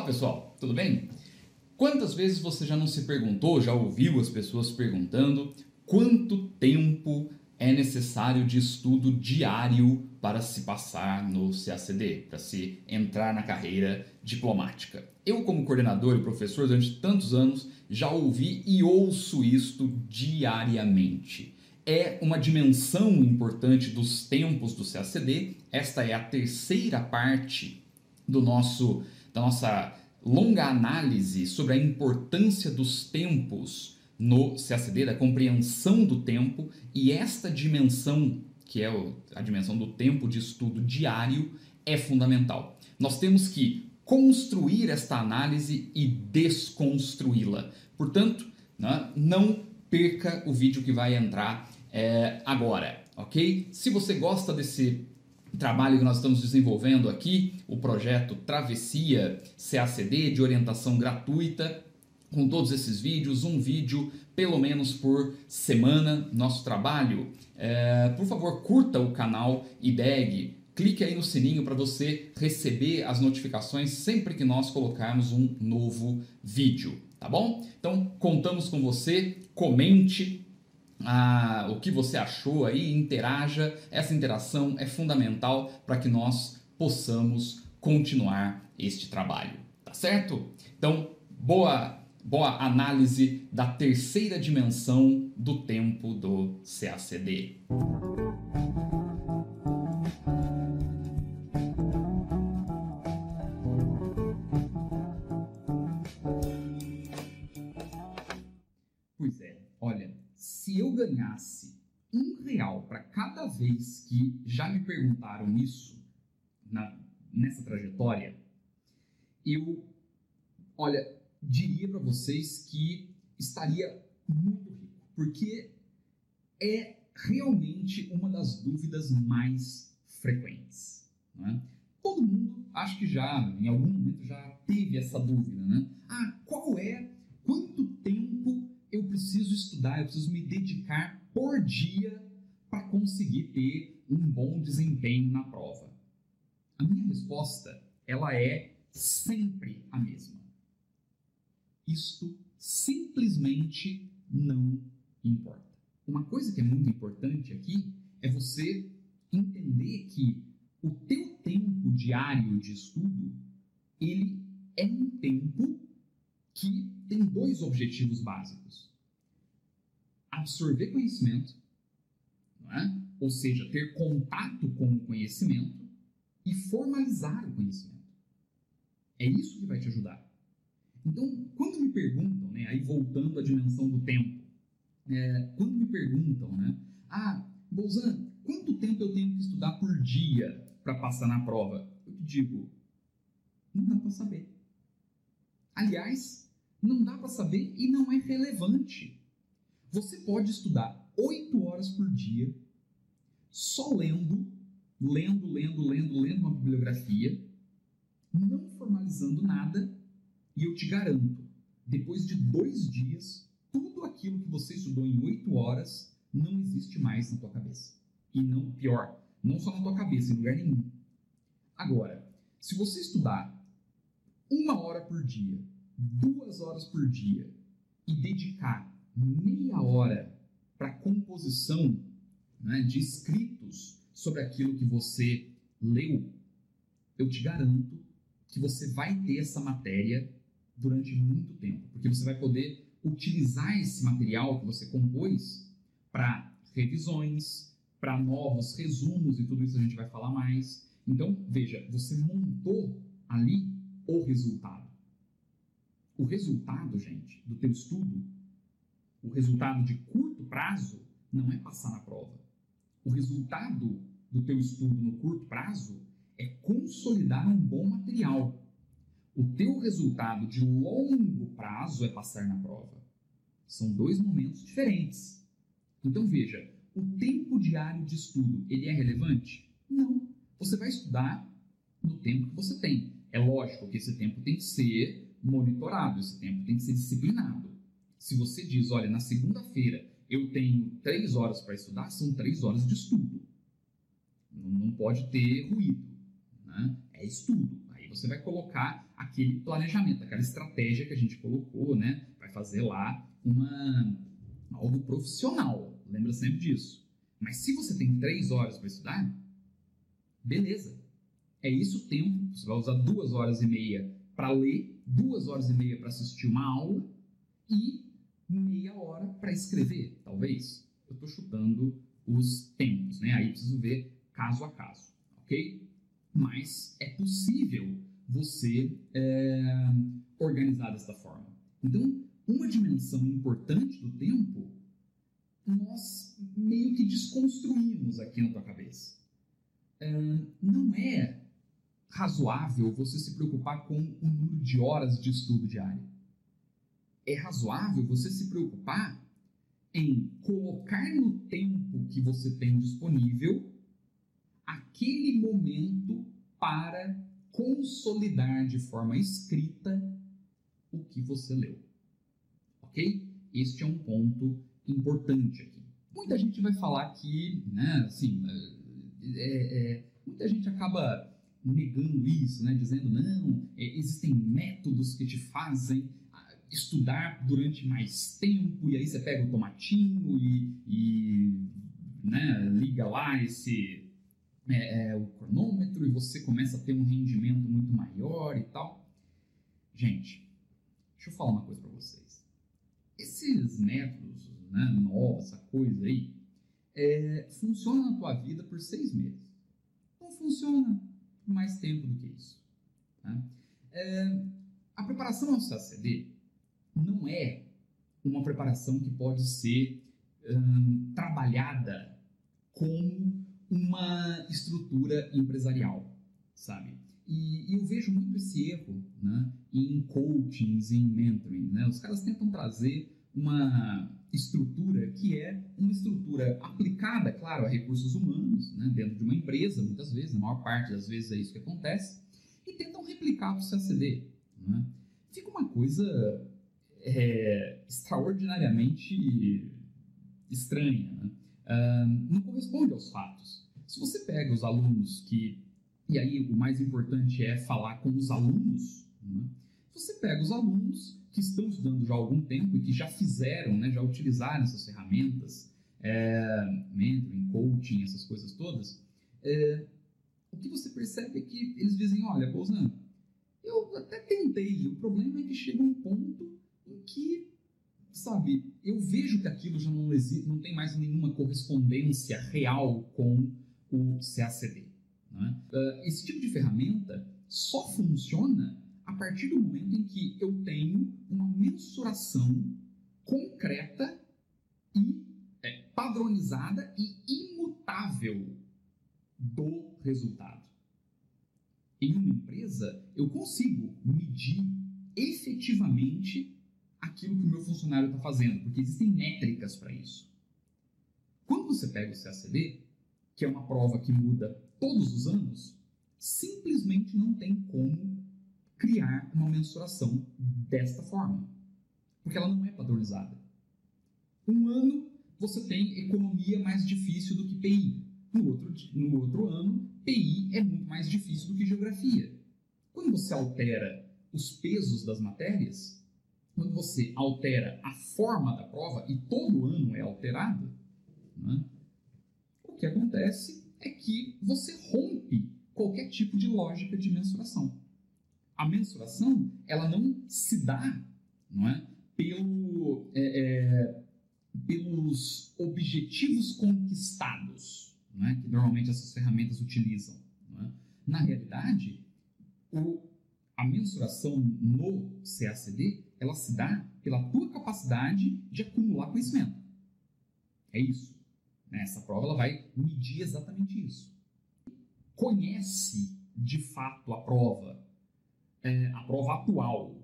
Olá pessoal, tudo bem? Quantas vezes você já não se perguntou, já ouviu as pessoas perguntando quanto tempo é necessário de estudo diário para se passar no CACD, para se entrar na carreira diplomática? Eu, como coordenador e professor durante tantos anos, já ouvi e ouço isto diariamente é uma dimensão importante dos tempos do CACD. Esta é a terceira parte do nosso da nossa longa análise sobre a importância dos tempos no CACD, da compreensão do tempo, e esta dimensão, que é a dimensão do tempo de estudo diário, é fundamental. Nós temos que construir esta análise e desconstruí-la. Portanto, né, não perca o vídeo que vai entrar é, agora, ok? Se você gosta desse trabalho que nós estamos desenvolvendo aqui, o projeto Travessia CACD de orientação gratuita, com todos esses vídeos, um vídeo pelo menos por semana, nosso trabalho. É, por favor, curta o canal IDEG, clique aí no sininho para você receber as notificações sempre que nós colocarmos um novo vídeo, tá bom? Então, contamos com você, comente, a, o que você achou aí, interaja. Essa interação é fundamental para que nós possamos continuar este trabalho, tá certo? Então, boa boa análise da terceira dimensão do tempo do CACD. Ganhasse um real para cada vez que já me perguntaram isso na, nessa trajetória, eu, olha, diria para vocês que estaria muito rico, porque é realmente uma das dúvidas mais frequentes. É? Todo mundo, acho que já, em algum momento, já teve essa dúvida, né? Ah, qual é, estudar, eu preciso me dedicar por dia para conseguir ter um bom desempenho na prova? A minha resposta, ela é sempre a mesma. Isto simplesmente não importa. Uma coisa que é muito importante aqui é você entender que o teu tempo diário de estudo, ele é um tempo que tem dois objetivos básicos absorver conhecimento, é? ou seja, ter contato com o conhecimento e formalizar o conhecimento. É isso que vai te ajudar. Então, quando me perguntam, né, aí voltando à dimensão do tempo, é, quando me perguntam, né, ah, Bolzan, quanto tempo eu tenho que estudar por dia para passar na prova? Eu te digo, não dá para saber. Aliás, não dá para saber e não é relevante. Você pode estudar 8 horas por dia, só lendo, lendo, lendo, lendo, lendo uma bibliografia, não formalizando nada, e eu te garanto, depois de dois dias, tudo aquilo que você estudou em 8 horas não existe mais na tua cabeça. E não, pior, não só na tua cabeça, em lugar nenhum. Agora, se você estudar uma hora por dia, duas horas por dia e dedicar meia hora para composição né, de escritos sobre aquilo que você leu, eu te garanto que você vai ter essa matéria durante muito tempo, porque você vai poder utilizar esse material que você compôs para revisões, para novos resumos e tudo isso a gente vai falar mais. Então, veja, você montou ali o resultado. O resultado, gente, do teu estudo, o resultado de curto prazo, não é passar na prova. O resultado do teu estudo no curto prazo é consolidar um bom material. O teu resultado de longo prazo é passar na prova. São dois momentos diferentes. Então veja, o tempo diário de estudo, ele é relevante? Não. Você vai estudar no tempo que você tem. É lógico que esse tempo tem que ser monitorado, esse tempo tem que ser disciplinado. Se você diz, olha, na segunda-feira eu tenho três horas para estudar, são três horas de estudo. Não pode ter ruído. Né? É estudo. Aí você vai colocar aquele planejamento, aquela estratégia que a gente colocou, né? Vai fazer lá uma algo profissional. Lembra sempre disso. Mas se você tem três horas para estudar, beleza. É isso o tempo. Você vai usar duas horas e meia para ler, duas horas e meia para assistir uma aula e meia hora para escrever, talvez. Eu estou chutando os tempos, né? Aí preciso ver caso a caso, ok? Mas é possível você é, organizar dessa forma. Então, uma dimensão importante do tempo, nós meio que desconstruímos aqui na tua cabeça. É, não é razoável você se preocupar com o número de horas de estudo diário. É razoável você se preocupar em colocar no tempo que você tem disponível aquele momento para consolidar de forma escrita o que você leu. Ok? Este é um ponto importante aqui. Muita gente vai falar que, né, assim, é, é, muita gente acaba negando isso, né, dizendo não, é, existem métodos que te fazem estudar durante mais tempo e aí você pega o tomatinho e, e né, liga lá esse é, é, o cronômetro e você começa a ter um rendimento muito maior e tal. Gente, deixa eu falar uma coisa para vocês. Esses métodos né, novos, essa coisa aí, é, funciona na tua vida por seis meses. Não funciona por mais tempo do que isso. Tá? É, a preparação ao CACD não é uma preparação que pode ser hum, trabalhada como uma estrutura empresarial, sabe? E, e, eu vejo muito esse erro né, em coachings, em mentoring. Né? Os caras tentam trazer uma estrutura que é uma estrutura aplicada, claro, a recursos humanos, né, dentro de uma empresa, muitas vezes, na maior parte das vezes é isso que acontece, e tentam replicar o CACD. Né? Fica uma coisa é, extraordinariamente estranha. Né? Uh, não corresponde aos fatos. Se você pega os alunos que. E aí o mais importante é falar com os alunos. Né? Você pega os alunos que estão estudando já há algum tempo e que já fizeram, né, já utilizaram essas ferramentas, é, mentoring, coaching, essas coisas todas, é, o que você percebe é que eles dizem, olha, Bolzan, eu até tentei, o problema é que chega um ponto que, sabe, eu vejo que aquilo já não existe, não tem mais nenhuma correspondência real com o CACD. Né? Uh, esse tipo de ferramenta só funciona a partir do momento em que eu tenho uma mensuração concreta e é, padronizada e imutável do resultado. Em uma empresa, eu consigo medir efetivamente aquilo que o meu funcionário está fazendo, porque existem métricas para isso. Quando você pega o CACD, que é uma prova que muda todos os anos, simplesmente não tem como criar uma mensuração desta forma, porque ela não é padronizada. Um ano você tem economia mais difícil do que PI. No outro, no outro ano, PI é muito mais difícil do que geografia. Quando você altera os pesos das matérias, quando você altera a forma da prova, e todo ano é alterado, né, que acontece é que você rompe qualquer tipo de lógica de mensuração. a mensuração ela não se dá não é, pelo, é, é, pelos objetivos conquistados não é, que normalmente essas ferramentas utilizam. É? Na realidade, o, a mensuração no CACD ela se dá pela tua capacidade de acumular conhecimento. É isso. Né? Essa prova ela vai medir exatamente isso. Conhece de fato a prova, é, a prova atual,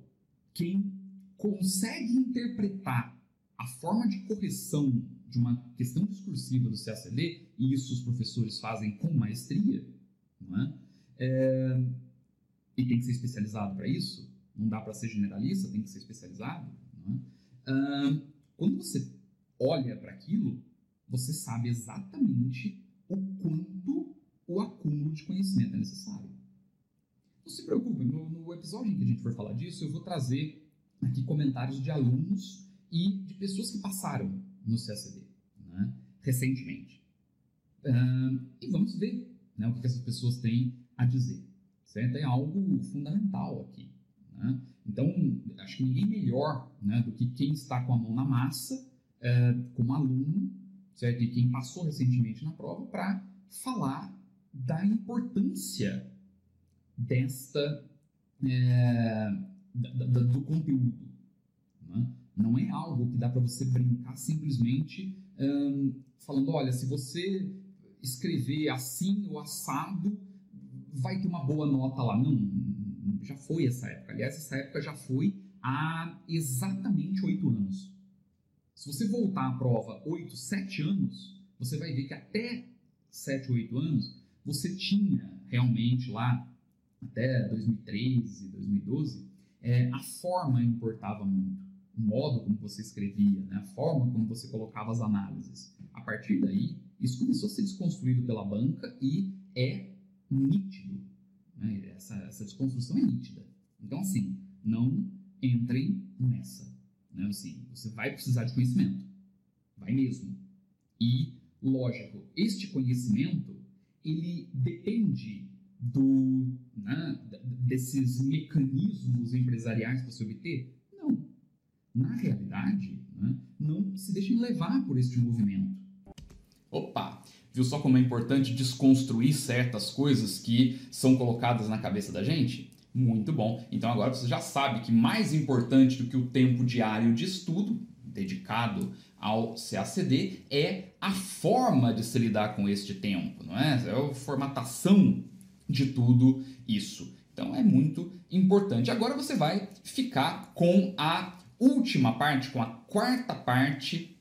quem consegue interpretar a forma de correção de uma questão discursiva do CACD, e isso os professores fazem com maestria, não é? é e tem que ser especializado para isso, não dá para ser generalista, tem que ser especializado. É? quando você olha para aquilo, você sabe exatamente o quanto o acúmulo de conhecimento é necessário. Não se preocupe, no, no episódio em que a gente for falar disso, eu vou trazer aqui comentários de alunos e de pessoas que passaram no CACD né, recentemente. Uh, e vamos ver né, o que essas pessoas têm a dizer. Certo? É algo fundamental aqui. Né? Então, acho que ninguém melhor né, do que quem está com a mão na massa, uh, como aluno, certo? e quem passou recentemente na prova, para falar da importância desta é, do conteúdo. Né? Não é algo que dá para você brincar simplesmente hum, falando, olha, se você escrever assim ou assado, vai ter uma boa nota lá. Não, já foi essa época. Aliás, essa época já foi há exatamente oito anos. Se você voltar à prova oito, sete anos, você vai ver que até sete, oito anos, você tinha realmente lá, até 2013, 2012, é, a forma importava muito. O modo como você escrevia, né? a forma como você colocava as análises. A partir daí, isso começou a ser desconstruído pela banca e é nítido. Né? Essa, essa desconstrução é nítida. Então, assim, não entrem nessa. Né? Assim, você vai precisar de conhecimento. Vai mesmo. E, lógico, este conhecimento, ele depende do, né, desses mecanismos empresariais para se obter? Não. Na realidade, né, não se deixem levar por este movimento. Opa! Viu só como é importante desconstruir certas coisas que são colocadas na cabeça da gente? Muito bom. Então agora você já sabe que mais importante do que o tempo diário de estudo dedicado ao CACD é a forma de se lidar com este tempo, não é? É a formatação de tudo isso. Então é muito importante. Agora você vai ficar com a última parte, com a quarta parte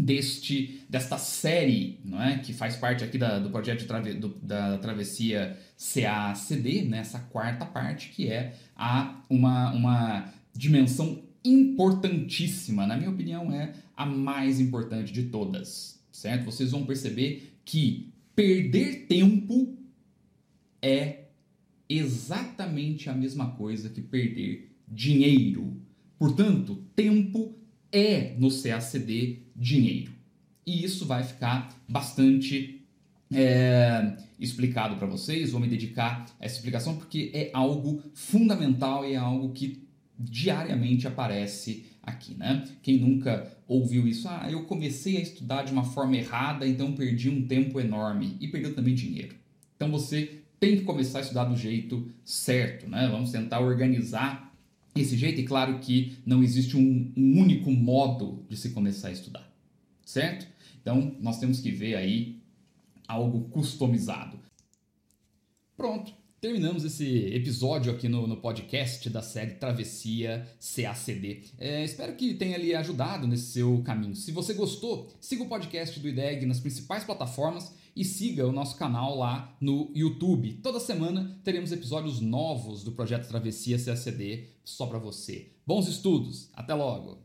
deste desta série, não é, que faz parte aqui da, do projeto trave, do, da travessia CACD, nessa né? quarta parte que é a uma, uma dimensão importantíssima, na minha opinião é a mais importante de todas, certo? Vocês vão perceber que perder tempo é exatamente a mesma coisa que perder dinheiro. Portanto, tempo é no CACD dinheiro. E isso vai ficar bastante é, explicado para vocês. Vou me dedicar a essa explicação porque é algo fundamental e é algo que diariamente aparece aqui, né? Quem nunca ouviu isso? Ah, eu comecei a estudar de uma forma errada, então perdi um tempo enorme e perdeu também dinheiro. Então você tem que começar a estudar do jeito certo, né? Vamos tentar organizar esse jeito e claro que não existe um, um único modo de se começar a estudar, certo? Então nós temos que ver aí algo customizado. Pronto, terminamos esse episódio aqui no, no podcast da série Travessia CACD. É, espero que tenha lhe ajudado nesse seu caminho. Se você gostou, siga o podcast do IDEG nas principais plataformas e siga o nosso canal lá no YouTube. Toda semana teremos episódios novos do projeto Travessia CACD só para você. Bons estudos, até logo!